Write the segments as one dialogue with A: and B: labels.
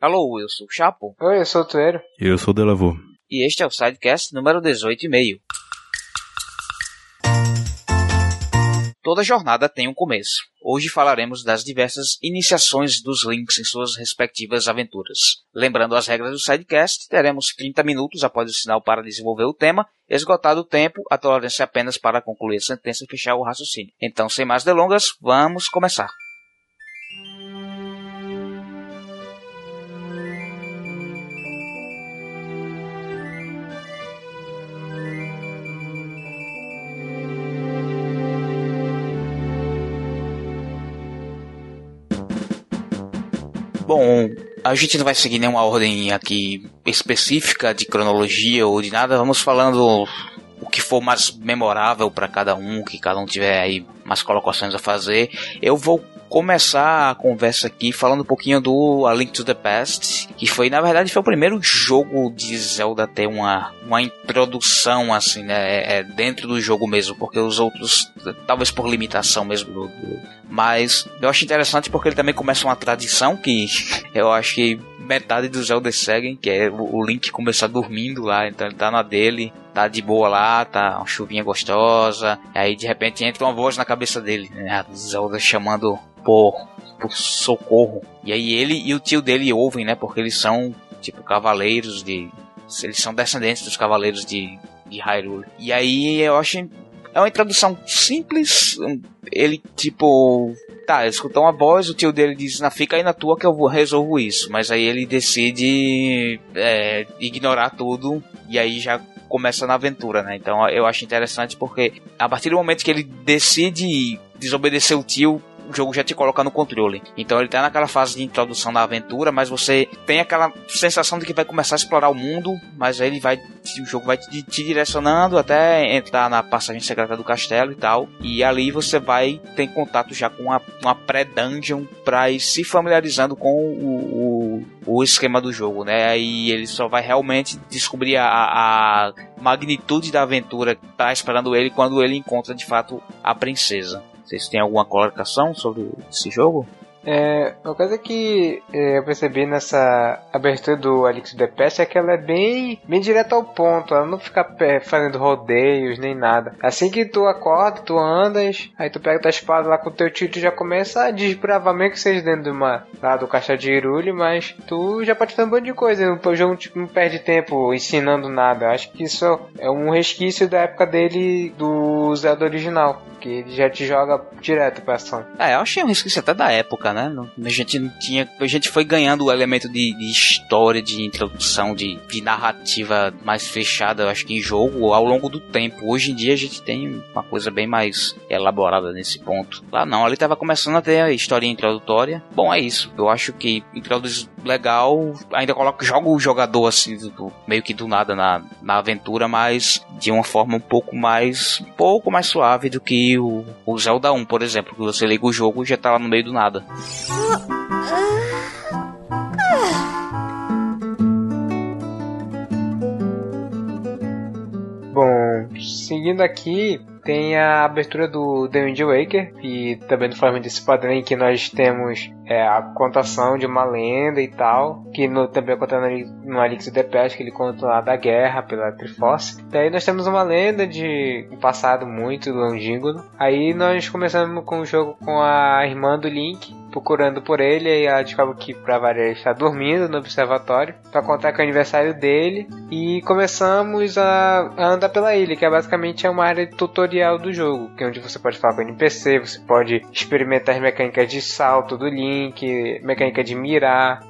A: Alô, eu sou o Chapo.
B: Oi, eu sou o Tuero.
C: Eu sou o Delavô.
A: E este é o Sidecast número 18,5. Toda jornada tem um começo. Hoje falaremos das diversas iniciações dos links em suas respectivas aventuras. Lembrando as regras do Sidecast, teremos 30 minutos após o sinal para desenvolver o tema. Esgotado o tempo, a tolerância apenas para concluir a sentença e fechar o raciocínio. Então, sem mais delongas, vamos começar. Bom, a gente não vai seguir nenhuma ordem aqui específica de cronologia ou de nada. Vamos falando o que for mais memorável para cada um, que cada um tiver aí mais colocações a fazer. Eu vou começar a conversa aqui falando um pouquinho do A Link to the Past, que foi, na verdade, foi o primeiro jogo de Zelda a ter uma, uma introdução, assim, né, é, é dentro do jogo mesmo, porque os outros, talvez por limitação mesmo do, do, mas eu acho interessante porque ele também começa uma tradição que eu acho que metade dos Zelda seguem, que é o Link começar dormindo lá, então ele tá na dele, tá de boa lá, tá uma chuvinha gostosa, aí de repente entra uma voz na cabeça dele, né, Zelda chamando por, por socorro. E aí ele e o tio dele ouvem, né? Porque eles são, tipo, cavaleiros de. Eles são descendentes dos cavaleiros de, de Hyrule. E aí eu acho. É uma introdução simples. Ele, tipo. Tá, escutou uma voz, o tio dele diz: Na fica aí na tua que eu vou resolvo isso. Mas aí ele decide é, ignorar tudo. E aí já começa na aventura, né? Então eu acho interessante porque a partir do momento que ele decide desobedecer o tio, o jogo já te coloca no controle. Então ele tá naquela fase de introdução da aventura, mas você tem aquela sensação de que vai começar a explorar o mundo, mas aí ele vai o jogo vai te, te direcionando até entrar na passagem secreta do castelo e tal. E ali você vai ter contato já com uma, uma pré-dungeon pra ir se familiarizando com o, o, o, esquema do jogo, né? E ele só vai realmente descobrir a, a magnitude da aventura que tá esperando ele quando ele encontra de fato a princesa. Vocês têm alguma colocação sobre esse jogo?
B: É, uma coisa que é, eu percebi nessa abertura do Alix the Pest é que ela é bem, bem direta ao ponto, ela não fica fazendo rodeios nem nada. Assim que tu acorda, tu andas, aí tu pega tua espada lá com o teu tio, tu já começa a desbravar meio que vocês dentro de uma, lá do caixa de Irule, mas tu já pode fazer um monte de coisa, o jogo tipo, não perde tempo ensinando nada. Acho que isso é um resquício da época dele do Zelda original, que ele já te joga direto pra ação.
A: É, eu achei um resquício até da época, né? A gente não tinha. A gente foi ganhando o elemento de, de história, de introdução, de, de, narrativa mais fechada, acho que em jogo, ao longo do tempo. Hoje em dia a gente tem uma coisa bem mais elaborada nesse ponto. Lá não, ali tava começando a ter a história introdutória. Bom, é isso. Eu acho que introduz legal. Ainda coloca, joga o jogador assim, do, meio que do nada na, na aventura, mas de uma forma um pouco mais. um pouco mais suave do que o, o Zelda 1, por exemplo. Que você liga o jogo e já tá lá no meio do nada.
B: Bom, seguindo aqui, tem a abertura do The Wind Waker, e também forma desse padrão em que nós temos é, a contação de uma lenda e tal, que no, também conta no, no Alix the Pest, que ele conta lá da guerra pela Triforce. Daí nós temos uma lenda de um passado muito longínquo. Aí nós começamos com o jogo com a irmã do Link, procurando por ele e ela descobre que pra variar está dormindo no observatório para contar que é o aniversário dele e começamos a, a, andar pela ilha que é basicamente é uma área tutorial do jogo que é onde você pode falar com o NPC você pode experimentar as mecânicas de salto do Link mecânica de mirar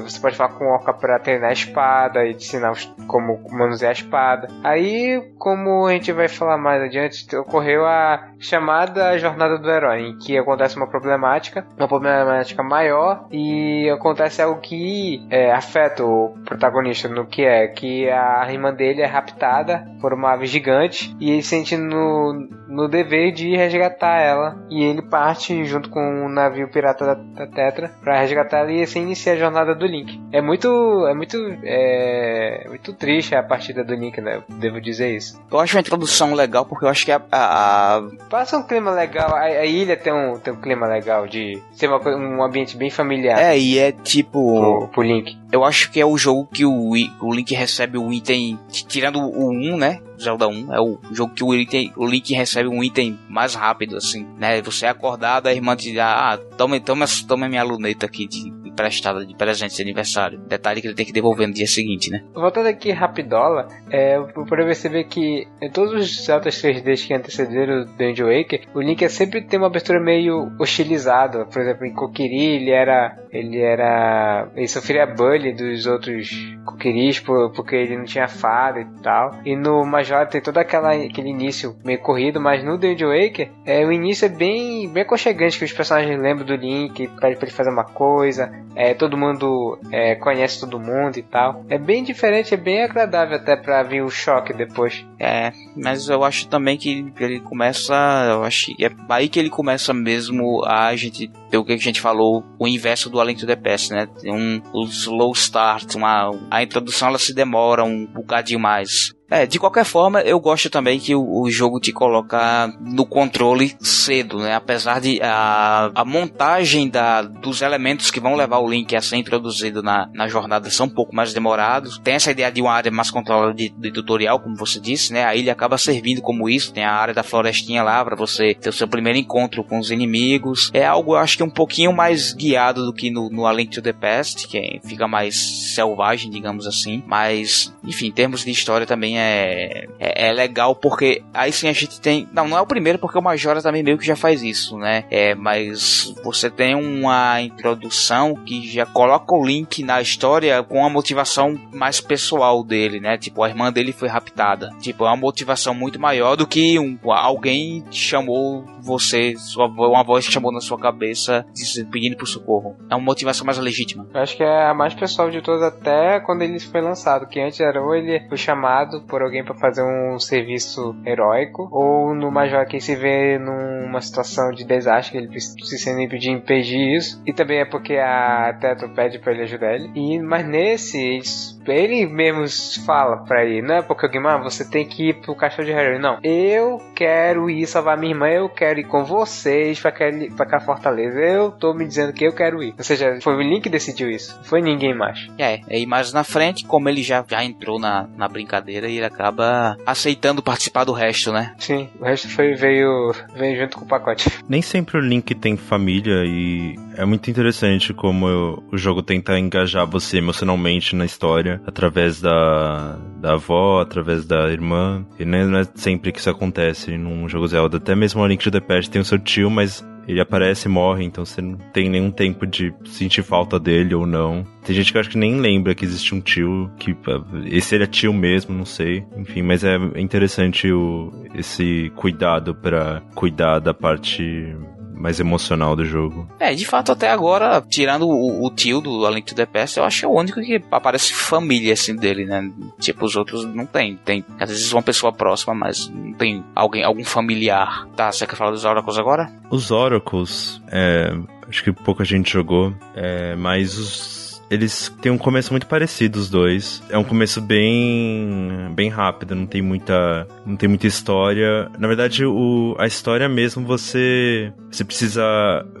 B: você pode falar com o Orca para treinar a espada e ensinar como manusear a espada. Aí como a gente vai falar mais adiante ocorreu a chamada jornada do herói em que acontece uma problemática uma problemática problemática maior e acontece algo que é, afeta o protagonista no que é que a irmã dele é raptada por uma ave gigante e ele sente no, no dever de resgatar ela e ele parte junto com o um navio pirata da, da Tetra para resgatar ela e assim inicia a jornada do Link. É muito é muito é, muito triste a partida do Link, né? Devo dizer isso.
A: Eu acho uma introdução legal porque eu acho que a, a...
B: passa um clima legal. A, a ilha tem um tem um clima legal de ser uma um ambiente bem familiar.
A: É, e é tipo.
B: Pro, pro Link.
A: Eu acho que é o jogo que o, o Link recebe o item. Tirando o 1, né? Zelda 1 é o jogo que o, item, o Link recebe um item mais rápido, assim, né? Você é acordado, a irmã te diz, ah, toma, toma, toma minha luneta aqui de emprestada de presente de aniversário. Detalhe que ele tem que devolver no dia seguinte, né?
B: Voltando aqui rapidola, é, eu pude perceber que em todos os Zelda 3Ds que antecederam o Dungeon Waker, o Link é sempre tem uma abertura meio hostilizada. Por exemplo, em Kokiri ele era. ele era. ele sofria bullying dos outros Kokiris porque ele não tinha fada e tal. E no Majora tem todo aquela, aquele início meio corrido, mas no Dungeon Waker é, o início é bem, bem aconchegante, que os personagens lembram do Link, pede pra ele fazer uma coisa, é, todo mundo é, conhece todo mundo e tal. É bem diferente, é bem agradável até pra vir o choque depois.
A: É, mas eu acho também que ele começa, eu acho, é aí que ele começa mesmo a gente ter o que a gente falou, o inverso do Além to the Past, né? Tem um, um slow start, uma, a introdução ela se demora um bocadinho mais. É, de qualquer forma, eu gosto também que o, o, jogo te coloca no controle cedo, né? Apesar de a, a montagem da, dos elementos que vão levar o Link a ser introduzido na, na jornada são um pouco mais demorados. Tem essa ideia de uma área mais controlada de, de tutorial, como você disse, né? A ilha acaba servindo como isso. Tem a área da florestinha lá para você ter o seu primeiro encontro com os inimigos. É algo, eu acho que um pouquinho mais guiado do que no, no A Link to the Past, que fica mais selvagem, digamos assim. Mas, enfim, em termos de história também é, é, é, legal porque aí sim a gente tem. Não, não é o primeiro porque o Majora também meio que já faz isso, né? É, mas você tem uma introdução que já coloca o Link na história com uma motivação mais pessoal dele, né? Tipo, a irmã dele foi raptada. Tipo, é uma motivação muito maior do que um, alguém chamou você, sua, uma voz chamou na sua cabeça pedindo por socorro. É uma motivação mais legítima.
B: Eu acho que é a mais pessoal de todas até quando ele foi lançado, que antes era ou ele foi chamado por alguém para fazer um serviço heróico, ou no Major que se vê numa situação de desastre, ele precisa impedir impedir isso, e também é porque a Teto pede para ele ajudar ele. E, mas nesse, ele mesmo fala pra ele, não é porque alguém, ah, você tem que ir pro castelo de Harry. Não, eu quero ir salvar minha irmã, eu quero ir com vocês pra, aquele, pra aquela fortaleza. Eu tô me dizendo que eu quero ir. Ou seja, foi o Link que decidiu isso, foi ninguém mais.
A: É, e mais na frente, como ele já, já entrou na, na brincadeira, ele acaba aceitando participar do resto, né?
B: Sim, o resto foi, veio, veio junto com o pacote.
C: Nem sempre o Link tem família e é muito interessante como eu, o jogo tenta engajar você emocionalmente na história através da, da avó, através da irmã. E não é sempre que isso acontece num jogo Zelda. Até mesmo o Link to the Past tem o seu tio, mas ele aparece e morre, então você não tem nenhum tempo de sentir falta dele ou não. Tem gente que eu acho que nem lembra que existe um tio, que esse ele é tio mesmo, não sei. Enfim, mas é interessante o, esse cuidado para cuidar da parte mais emocional do jogo.
A: É, de fato, até agora, tirando o, o tio do A Link to the Past, eu acho que é o único que aparece família, assim, dele, né? Tipo, os outros não tem. Tem, às vezes, uma pessoa próxima, mas não tem alguém, algum familiar. Tá, você quer falar dos Oracles agora?
C: Os Oracles, é, acho que pouca gente jogou, é, mas os eles têm um começo muito parecido os dois. É um começo bem bem rápido, não tem muita não tem muita história. Na verdade, o, a história mesmo você você precisa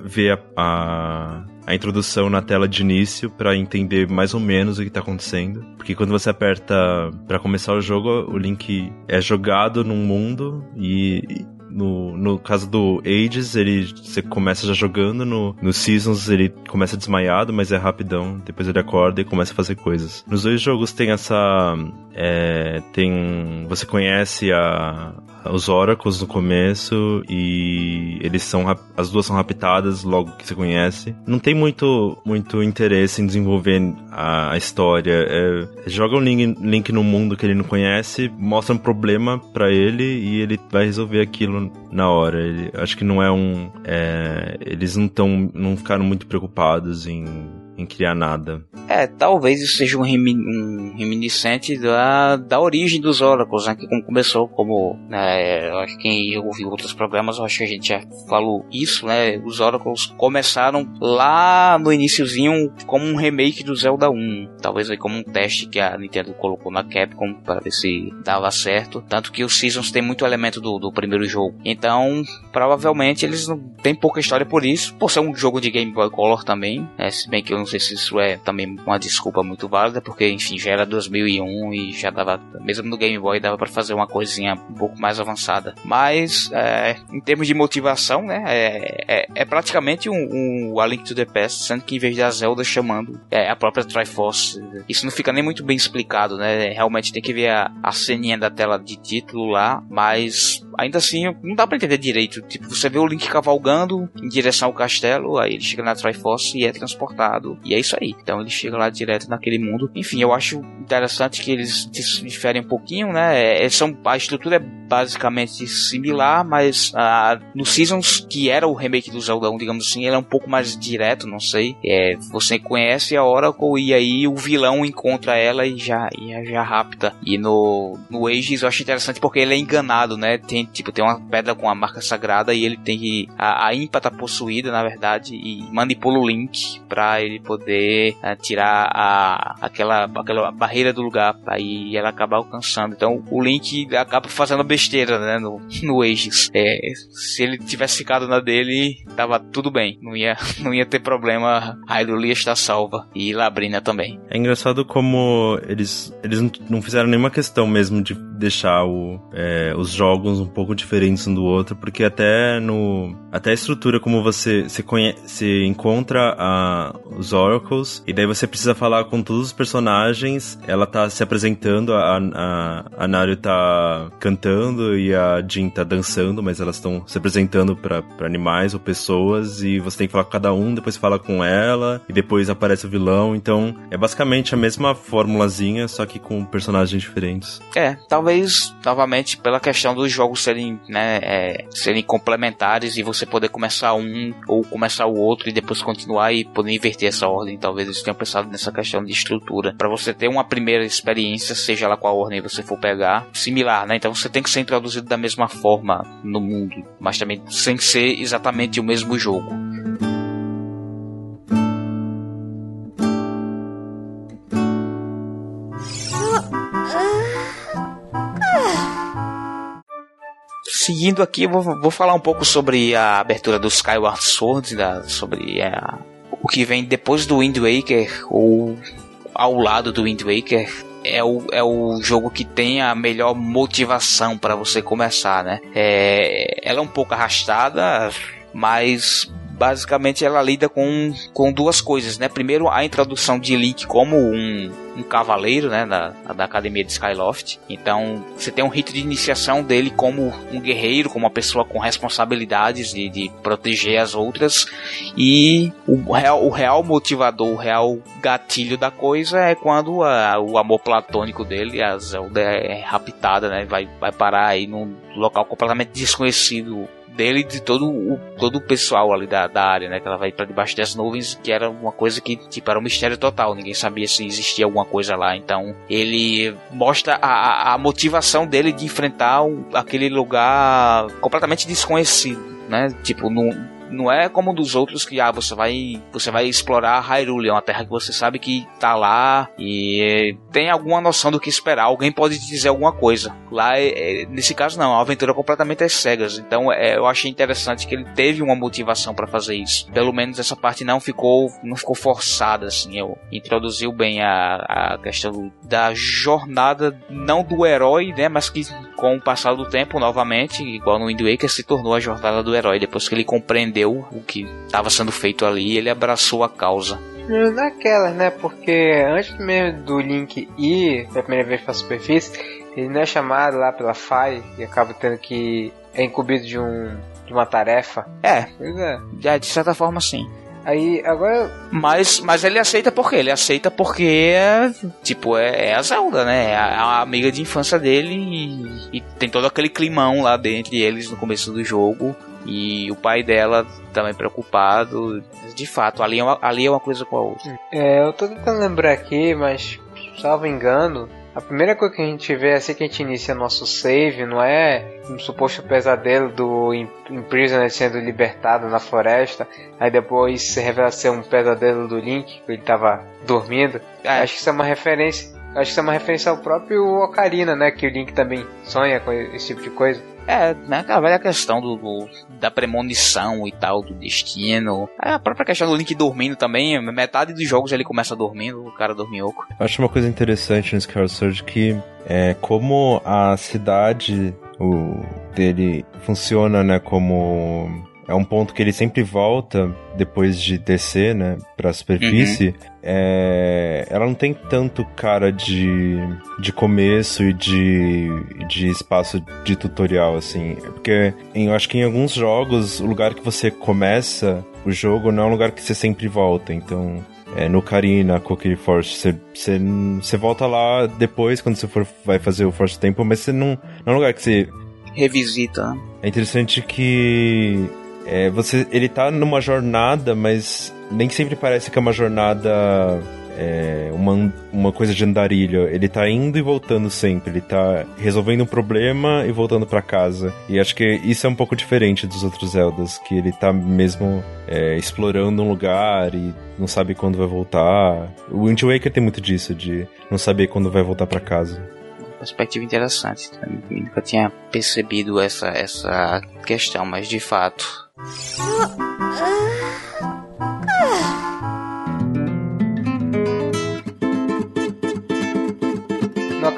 C: ver a, a a introdução na tela de início para entender mais ou menos o que tá acontecendo. Porque quando você aperta para começar o jogo, o Link é jogado num mundo e no, no caso do Ages, ele você começa já jogando, no, no Seasons ele começa desmaiado, mas é rapidão, depois ele acorda e começa a fazer coisas. Nos dois jogos tem essa. É, tem. Você conhece a, os Oracles no começo e eles são as duas são raptadas logo que você conhece. Não tem muito muito interesse em desenvolver a, a história. É, joga um link, link no mundo que ele não conhece, mostra um problema para ele e ele vai resolver aquilo na hora. Ele, acho que não é um é, eles não estão não ficaram muito preocupados em em criar nada.
A: É, talvez isso seja um, remi um reminiscente da, da origem dos Oracles, né? Que começou como, né, acho que quem ouviu outros programas, acho que a gente já falou isso, né? Os Oracles começaram lá no iníciozinho como um remake do Zelda 1, talvez aí como um teste que a Nintendo colocou na Capcom para ver se dava certo, tanto que os Seasons tem muito elemento do, do primeiro jogo. Então, provavelmente eles não têm pouca história por isso, por ser um jogo de Game Boy Color também, né? Se bem que eu não sei se isso é também uma desculpa muito válida, porque enfim, já era 2001 e já dava, mesmo no Game Boy, dava para fazer uma coisinha um pouco mais avançada. Mas, é, em termos de motivação, né, é, é, é praticamente um, um, A Link to the Past, sendo que em vez da Zelda chamando é, a própria Triforce, isso não fica nem muito bem explicado, né, realmente tem que ver a, a ceninha da tela de título lá, mas ainda assim não dá para entender direito. Tipo, você vê o Link cavalgando em direção ao castelo, aí ele chega na Triforce e é transportado. E é isso aí. Então ele chega lá direto naquele mundo. Enfim, eu acho interessante que eles diferem um pouquinho, né? É, são, a estrutura é basicamente similar, mas ah, no Seasons, que era o remake do Zelda 1, digamos assim, ele é um pouco mais direto, não sei. É, você conhece a Oracle e aí o vilão encontra ela e já, e já rapta. E no, no Ages eu acho interessante porque ele é enganado, né? Tem, tipo, tem uma pedra com a marca sagrada e ele tem que. A, a Impa tá possuída, na verdade, e manipula o Link pra ele poder uh, tirar a, aquela, aquela barreira do lugar. Aí ela acaba alcançando. Então o Link acaba fazendo besteira, né? No, no Ages. É, se ele tivesse ficado na dele, tava tudo bem. Não ia, não ia ter problema. A Hyrule está salva. E Labrina também.
C: É engraçado como eles, eles não fizeram nenhuma questão mesmo de deixar o, é, os jogos um pouco diferentes um do outro, porque até no até a estrutura como você você, conhece, você encontra a, os Oracles e daí você precisa falar com todos os personagens. Ela tá se apresentando, a, a, a Naru tá cantando e a Jin tá dançando, mas elas estão se apresentando para animais ou pessoas e você tem que falar com cada um, depois fala com ela e depois aparece o vilão. Então é basicamente a mesma formulazinha, só que com personagens diferentes.
A: É, talvez novamente pela questão dos jogos serem, né, é, serem complementares e você poder começar um ou começar o outro e depois continuar e poder inverter essa ordem. Talvez eles tenham pensado nessa questão de estrutura. para você ter uma primeira experiência, seja lá qual ordem você for pegar, similar, né? Então você tem que ser introduzido da mesma forma no mundo, mas também sem ser exatamente o mesmo jogo. seguindo aqui, eu vou, vou falar um pouco sobre a abertura do Skyward Sword, da, sobre a, é, o que vem depois do Wind Waker, ou ao lado do Wind Waker. É o, é o jogo que tem a melhor motivação para você começar, né? É, ela é um pouco arrastada, mas basicamente ela lida com, com duas coisas, né? Primeiro, a introdução de Link como um, um cavaleiro, né? Da, da academia de Skyloft. Então, você tem um rito de iniciação dele como um guerreiro, como uma pessoa com responsabilidades de, de proteger as outras. E o real, o real motivador, o real gatilho da coisa é quando a, o amor platônico dele, a Zelda, é raptada, né? Vai, vai parar aí num local completamente desconhecido dele e de todo o, todo o pessoal ali da, da área, né? Que ela vai para debaixo das nuvens, que era uma coisa que, tipo, era um mistério total. Ninguém sabia se existia alguma coisa lá. Então, ele mostra a, a motivação dele de enfrentar aquele lugar completamente desconhecido, né? Tipo, não não é como um dos outros que ah, você vai você vai explorar Hyrule, é uma terra que você sabe que tá lá e tem alguma noção do que esperar. Alguém pode te dizer alguma coisa. Lá, é, é, nesse caso, não, a aventura é completamente às cegas. Então, é, eu achei interessante que ele teve uma motivação para fazer isso. Pelo menos essa parte não ficou não ficou forçada, assim. Eu introduziu bem a, a questão da jornada, não do herói, né, mas que com o passar do tempo, novamente, igual no Wind Waker, se tornou a jornada do herói depois que ele compreendeu entendeu o que estava sendo feito ali e ele abraçou a causa.
B: Naquelas, né? Porque antes mesmo do Link ir pela primeira vez para a superfície, ele não é chamado lá pela FAI e acaba tendo que. é incumbido de um. de uma tarefa.
A: É. Pois é. Já, de certa forma, sim.
B: Aí, agora.
A: Mas, mas ele aceita por quê? Ele aceita porque, tipo, é, é a Zelda, né? É a, a, amiga de infância dele e, e, tem todo aquele climão lá dentro de eles no começo do jogo. E o pai dela também preocupado. De fato, ali é uma, ali é uma coisa com a outra.
B: É, eu tô tentando lembrar aqui, mas salvo engano, a primeira coisa que a gente vê assim que a gente inicia nosso save não é um suposto pesadelo do Imprisoned sendo libertado na floresta, aí depois se revela ser um pesadelo do Link, que ele tava dormindo. É. Acho que isso é uma referência. Acho que isso é uma referência ao próprio Ocarina, né? Que o Link também sonha com esse tipo de coisa.
A: É, né, aquela velha questão do, do, da premonição e tal, do destino. É a própria questão do Link dormindo também. Metade dos jogos ele começa dormindo, o cara dorminhoco.
C: Eu acho uma coisa interessante no Skyward Sword que é como a cidade o, dele funciona, né, como é um ponto que ele sempre volta depois de descer, né, pra superfície. Uhum. É, ela não tem tanto cara de, de começo e de, de espaço de tutorial, assim. Porque em, eu acho que em alguns jogos, o lugar que você começa o jogo não é um lugar que você sempre volta. Então, é, no Karina, Cookie Force, você, volta lá depois, quando você for vai fazer o Force Temple, mas você não, não é um lugar que você
A: revisita.
C: É interessante que é, você, ele tá numa jornada, mas nem sempre parece que é uma jornada é, uma, uma coisa de andarilho. Ele tá indo e voltando sempre. Ele tá resolvendo um problema e voltando para casa. E acho que isso é um pouco diferente dos outros Zeldas, que ele tá mesmo é, explorando um lugar e não sabe quando vai voltar. O Wind Waker tem muito disso, de não saber quando vai voltar para casa
A: perspectiva interessante. Eu nunca tinha percebido essa, essa questão, mas de fato
B: no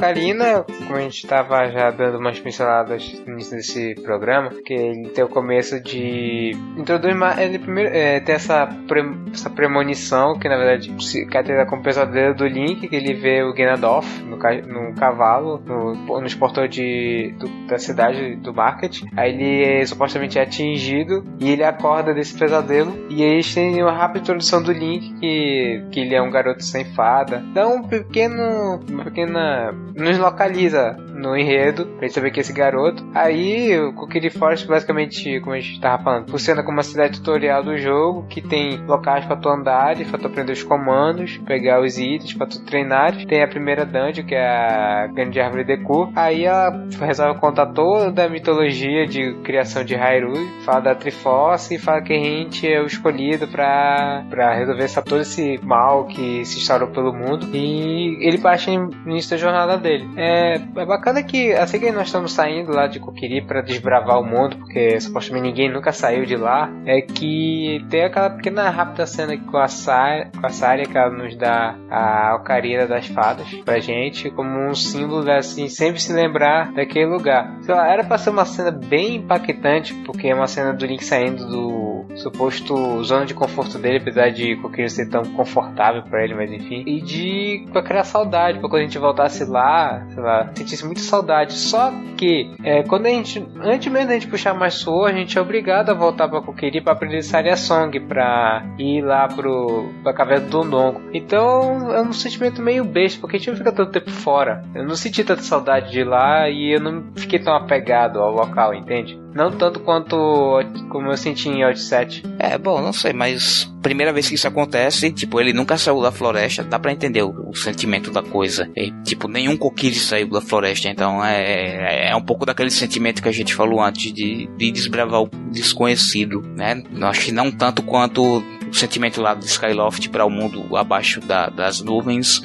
B: Ocarina, como a gente estava já dando umas pinceladas no início desse programa, que ele tem o começo de introduz ele primeiro é, tem essa pre, essa premonição que na verdade se caracteriza como pesadelo do Link, que ele vê o Ganondorf no, no cavalo no, nos portões de, do, da cidade do Market. Aí ele é, supostamente atingido e ele acorda desse pesadelo e aí a gente tem uma rápida introdução do Link que, que ele é um garoto sem fada. Dá um pequeno uma pequena nos localiza no enredo, pra gente saber que esse garoto. Aí o Cookie Forest, basicamente, como a gente tava falando, funciona como uma cidade tutorial do jogo, que tem locais pra tu andar, pra tu aprender os comandos, pegar os itens, pra tu treinar. Tem a primeira dungeon, que é a Grande Árvore de Cu. Aí ela resolve contar toda a mitologia de criação de Hyrule, fala da Triforce e fala que a gente é o escolhido pra, pra resolver essa, todo esse mal que se instaurou pelo mundo. E ele baixa no início da jornada dele. É, é bacana que, assim que nós estamos saindo lá de Kokiri para desbravar o mundo, porque supostamente ninguém nunca saiu de lá, é que tem aquela pequena rápida cena com a Saria, com a Saria que ela nos dá a Ocarina das Fadas pra gente, como um símbolo assim, sempre se lembrar daquele lugar. Então, era pra ser uma cena bem impactante, porque é uma cena do Link saindo do suposto zona de conforto dele, apesar de Kokiri ser tão confortável para ele, mas enfim, e de com aquela saudade, pra quando a gente voltasse lá sei lá, sentisse muita saudade. Só que, é, quando a gente, antes mesmo da gente puxar mais suor, a gente é obrigado a voltar pra Kokiri pra aprender Saria Song, pra ir lá pro, pra caverna do Dondongo. Então, é um sentimento meio besta, porque a gente não fica tanto tempo fora. Eu não senti tanta saudade de lá e eu não fiquei tão apegado ao local, entende? Não tanto quanto como eu senti em Outset.
A: É, bom, não sei, mas primeira vez que isso acontece, tipo, ele nunca saiu da floresta, dá para entender o, o, sentimento da coisa. E, tipo, nenhum Kokiri saiu da floresta, então é, é, é um pouco daquele sentimento que a gente falou antes de, de desbravar o desconhecido, né? Acho que não tanto quanto o sentimento lá do Skyloft para o mundo abaixo da, das nuvens,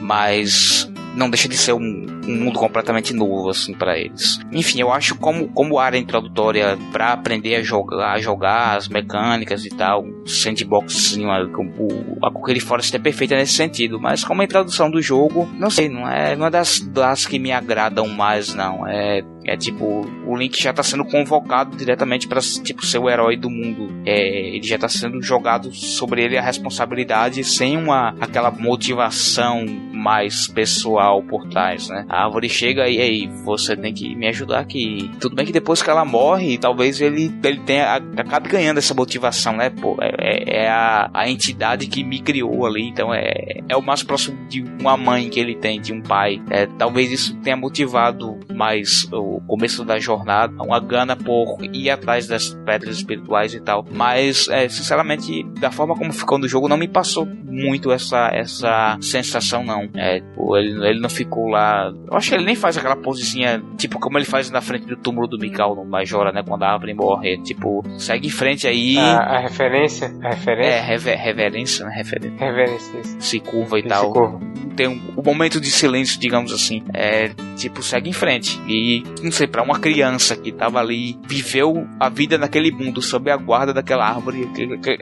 A: mas não deixa de ser um, um mundo completamente novo assim para eles. Enfim, eu acho como como área introdutória para aprender a jogar, a jogar as mecânicas e tal, sandbox assim, a, a Cookie Forest é perfeita nesse sentido, mas como a introdução do jogo, não sei, não é, não é das, das que me agradam mais não, é é tipo, o Link já tá sendo convocado diretamente para tipo ser o herói do mundo. É, ele já tá sendo jogado sobre ele a responsabilidade sem uma aquela motivação mais pessoal por trás, né? A árvore chega e aí, você tem que me ajudar aqui. Tudo bem que depois que ela morre, talvez ele, ele tenha acabe ganhando essa motivação, né? Pô, é, é, é a, a entidade que me criou ali, então é, é o mais próximo de uma mãe que ele tem, de um pai. É, talvez isso tenha motivado mais o começo da jornada, uma gana por ir atrás das pedras espirituais e tal. Mas, é, sinceramente, da forma como ficou no jogo, não me passou muito essa, essa sensação, não. É, tipo, ele, ele não ficou lá. Eu acho que ele nem faz aquela posezinha, tipo, como ele faz na frente do túmulo do Mikau no Majora, né? Quando a árvore morre. Tipo, segue em frente aí.
B: A, a referência? A referência?
A: É, rever, reverência, né? Referência.
B: Reverência, isso.
A: Se curva e
B: Se
A: tal.
B: curva.
A: Tem um, um momento de silêncio, digamos assim. É, tipo, segue em frente. E, não sei, pra uma criança que tava ali, viveu a vida naquele mundo, sob a guarda daquela árvore,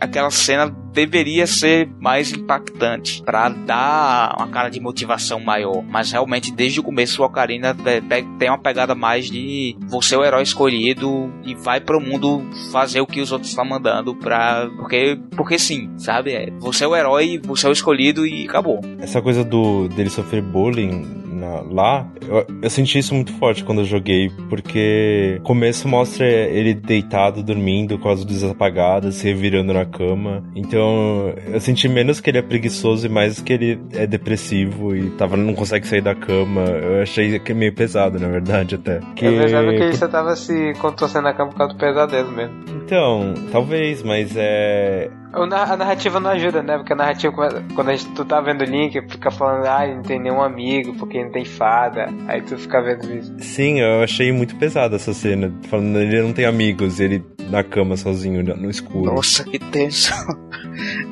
A: aquela cena deveria ser mais impactante pra dar uma cara de motivação maior. Mas realmente, desde o começo, o Ocarina te- te- tem uma pegada mais de você é o herói escolhido e vai pro mundo fazer o que os outros estão mandando pra. Porque, porque sim, sabe? É, você é o herói, você é o escolhido e acabou.
C: Essa coisa do dele sofrer bullying na- lá, eu, eu senti isso muito forte quando eu joguei, porque o começo mostra ele deitado, dormindo, com as luzes apagadas, se revirando na cama. Então eu senti menos que ele é preguiçoso e mais que ele é depressivo e tava, não consegue sair da cama. Eu achei que é meio pesado, na verdade, até. Que...
B: Eu pensava que você tava se contorcendo na cama por causa do pesadelo mesmo.
C: Então, talvez, mas é.
B: A narrativa não ajuda, né? Porque a narrativa, quando a gente, tu tá vendo o Link, fica falando, ah, ele não tem nenhum amigo, porque não tem fada. Aí tu fica vendo isso.
C: Sim, eu achei muito pesada essa cena. Falando ele não tem amigos, ele na cama sozinho, no escuro.
A: Nossa, que tenso.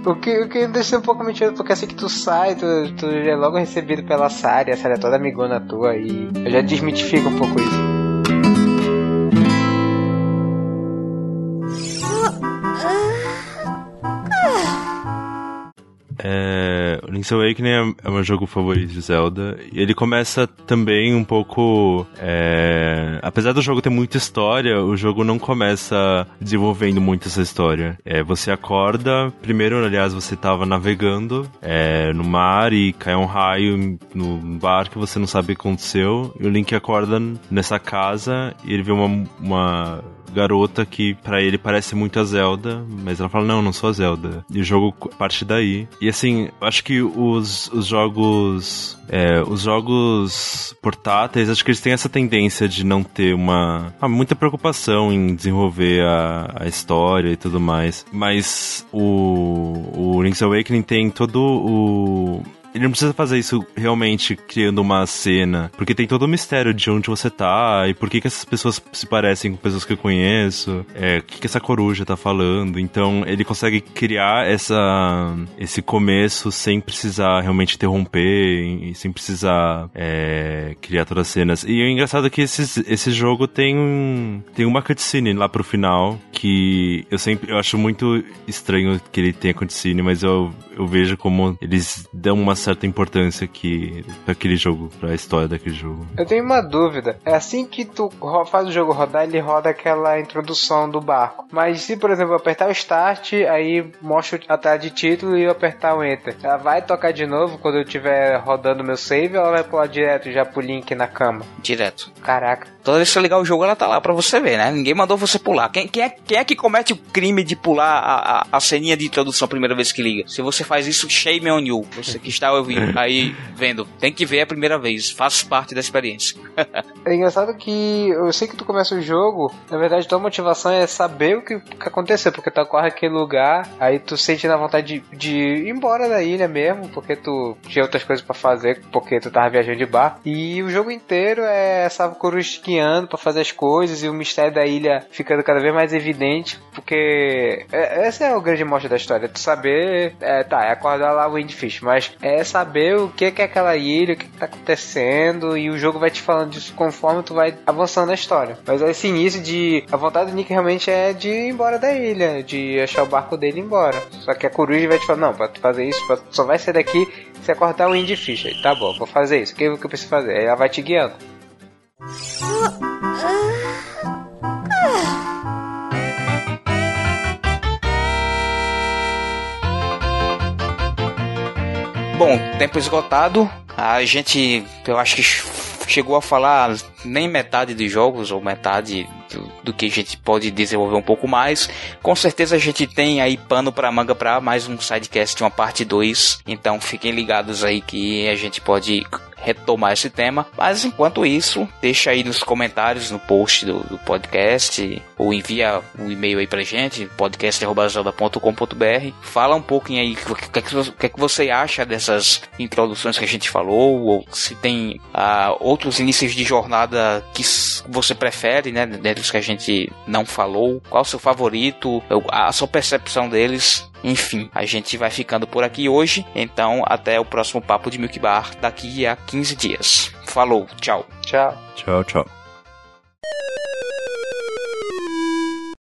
B: O que, o que deixa um pouco mentiroso, porque assim que tu sai, tu, tu é logo recebido pela Sari, a Sari é toda amigona tua, e eu já desmitifico um pouco isso.
C: É, Link's Awakening é, é meu jogo favorito de Zelda. E ele começa também um pouco. é, apesar do jogo ter muita história, o jogo não começa desenvolvendo muito essa história. É, você acorda, primeiro, aliás, você estava navegando é, no mar e caiu um raio no barco você não sabe o que aconteceu. E o Link acorda nessa casa e ele vê uma, uma garota que pra ele parece muito a Zelda, mas ela fala, não, não sou a Zelda. E o jogo parte daí. E assim, acho que os, os jogos. é, os jogos portáteis, acho que eles têm essa tendência de não ter uma. ah, muita preocupação em desenvolver a, a história e tudo mais. Mas o, o Link's Awakening tem todo o. Ele não precisa fazer isso realmente criando uma cena, porque tem todo o mistério de onde você tá e por que, que essas pessoas se parecem com pessoas que eu conheço, é, o que, que essa coruja tá falando. Então ele consegue criar essa, esse começo sem precisar realmente interromper e sem precisar é, criar todas as cenas. E o engraçado é que esses, esse jogo tem, tem uma cutscene lá pro final que eu sempre eu acho muito estranho que ele tenha cutscene, mas eu, eu vejo como eles dão uma certa importância que para aquele jogo, para a história daquele jogo.
B: Eu tenho uma dúvida. É assim que tu faz o jogo rodar, ele roda aquela introdução do barco. Mas se, por exemplo, eu apertar o start, aí mostra a tela de título e eu apertar o enter. Ela vai tocar de novo quando eu estiver rodando meu save ou ela vai pular direto já pro link na cama?
A: Direto.
B: Caraca.
A: Toda vez que você ligar o jogo, ela tá lá pra você ver, né? Ninguém mandou você pular. Quem, quem, é, quem é que comete o crime de pular a, a, a ceninha de introdução a primeira vez que liga? Se você faz isso, shame on you. Você que está ouvindo, aí vendo. Tem que ver a primeira vez. Faz parte da experiência.
B: É engraçado que eu sei que tu começa o jogo, na verdade tua motivação é saber o que, que aconteceu, porque tu corre aquele lugar, aí tu sente na vontade de, de ir embora da ilha mesmo, porque tu tinha outras coisas pra fazer, porque tu tava viajando de bar. E o jogo inteiro é essa coruja guiando pra fazer as coisas e o mistério da ilha ficando cada vez mais evidente, porque é, essa é o grande mostra da história, tu saber, é, tá, é acordar lá o Windfish, mas é saber o que é aquela ilha, o que, tá acontecendo e o jogo vai te falando disso conforme tu vai avançando na história. Mas esse início de a vontade do Nick realmente é de ir embora da ilha, de achar o barco dele e ir embora. Só que a coruja vai te falar, não, pra tu fazer isso, só vai sair daqui se acordar o Windfish. Aí, tá bom, vou fazer isso. O que, que eu preciso fazer? Aí ela vai te guiando.
A: Bom, tempo esgotado. A gente, eu acho que chegou a falar nem metade dos jogos, ou metade do, do que a gente pode desenvolver um pouco mais. Com certeza a gente tem aí pano pra manga pra mais um sidecast, uma parte 2. Então fiquem ligados aí que a gente pode retomar esse tema. Mas enquanto isso, deixa aí nos comentários no post do, do podcast ou envia um e-mail aí pra gente, podcast.zelda.com.br. Fala um pouquinho aí o que, que, que, é que você acha dessas introduções que a gente falou, ou se tem uh, outros inícios de jornada que você prefere, né? Dentro dos que a gente não falou. Qual o seu favorito? A sua percepção deles. Enfim, a gente vai ficando por aqui hoje. Então, até o próximo Papo de Milk Bar daqui a 15 dias. Falou, tchau.
B: Tchau.
C: Tchau, tchau.